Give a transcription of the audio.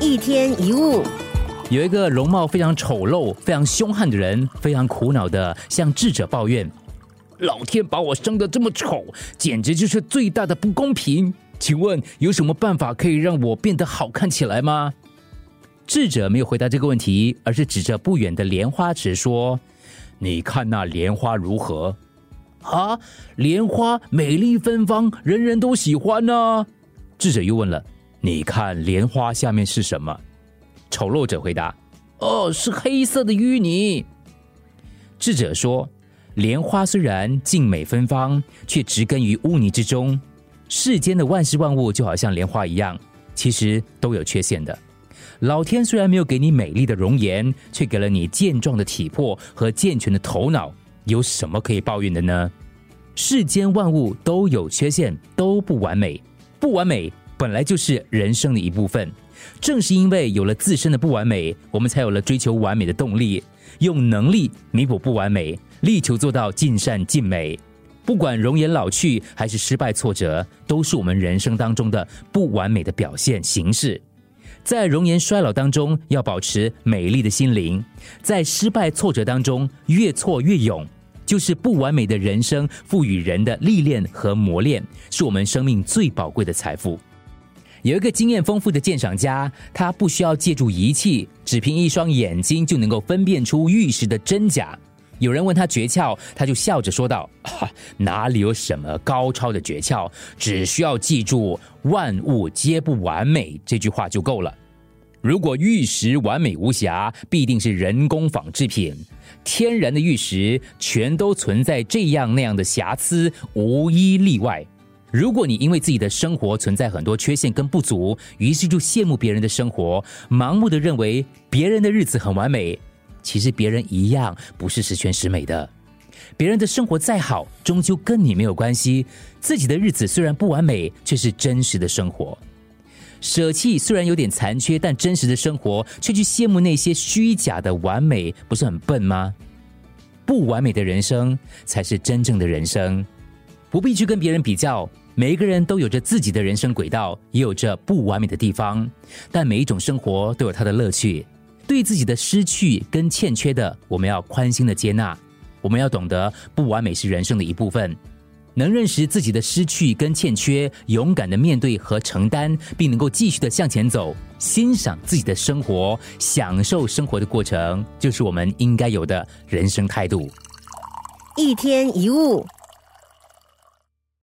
一天一物，有一个容貌非常丑陋、非常凶悍的人，非常苦恼的向智者抱怨：“老天把我生得这么丑，简直就是最大的不公平。请问有什么办法可以让我变得好看起来吗？”智者没有回答这个问题，而是指着不远的莲花池说：“你看那莲花如何？啊，莲花美丽芬芳，人人都喜欢呢。”智者又问了。你看莲花下面是什么？丑陋者回答：“哦，是黑色的淤泥。”智者说：“莲花虽然静美芬芳，却植根于污泥之中。世间的万事万物就好像莲花一样，其实都有缺陷的。老天虽然没有给你美丽的容颜，却给了你健壮的体魄和健全的头脑，有什么可以抱怨的呢？世间万物都有缺陷，都不完美，不完美。”本来就是人生的一部分，正是因为有了自身的不完美，我们才有了追求完美的动力，用能力弥补不完美，力求做到尽善尽美。不管容颜老去还是失败挫折，都是我们人生当中的不完美的表现形式。在容颜衰老当中，要保持美丽的心灵；在失败挫折当中，越挫越勇。就是不完美的人生赋予人的历练和磨练，是我们生命最宝贵的财富。有一个经验丰富的鉴赏家，他不需要借助仪器，只凭一双眼睛就能够分辨出玉石的真假。有人问他诀窍，他就笑着说道：“哪里有什么高超的诀窍，只需要记住‘万物皆不完美’这句话就够了。如果玉石完美无瑕，必定是人工仿制品。天然的玉石全都存在这样那样的瑕疵，无一例外。”如果你因为自己的生活存在很多缺陷跟不足，于是就羡慕别人的生活，盲目的认为别人的日子很完美，其实别人一样不是十全十美的。别人的生活再好，终究跟你没有关系。自己的日子虽然不完美，却是真实的生活。舍弃虽然有点残缺，但真实的生活，却去羡慕那些虚假的完美，不是很笨吗？不完美的人生才是真正的人生。不必去跟别人比较，每一个人都有着自己的人生轨道，也有着不完美的地方。但每一种生活都有它的乐趣。对自己的失去跟欠缺的，我们要宽心的接纳。我们要懂得，不完美是人生的一部分。能认识自己的失去跟欠缺，勇敢的面对和承担，并能够继续的向前走，欣赏自己的生活，享受生活的过程，就是我们应该有的人生态度。一天一物。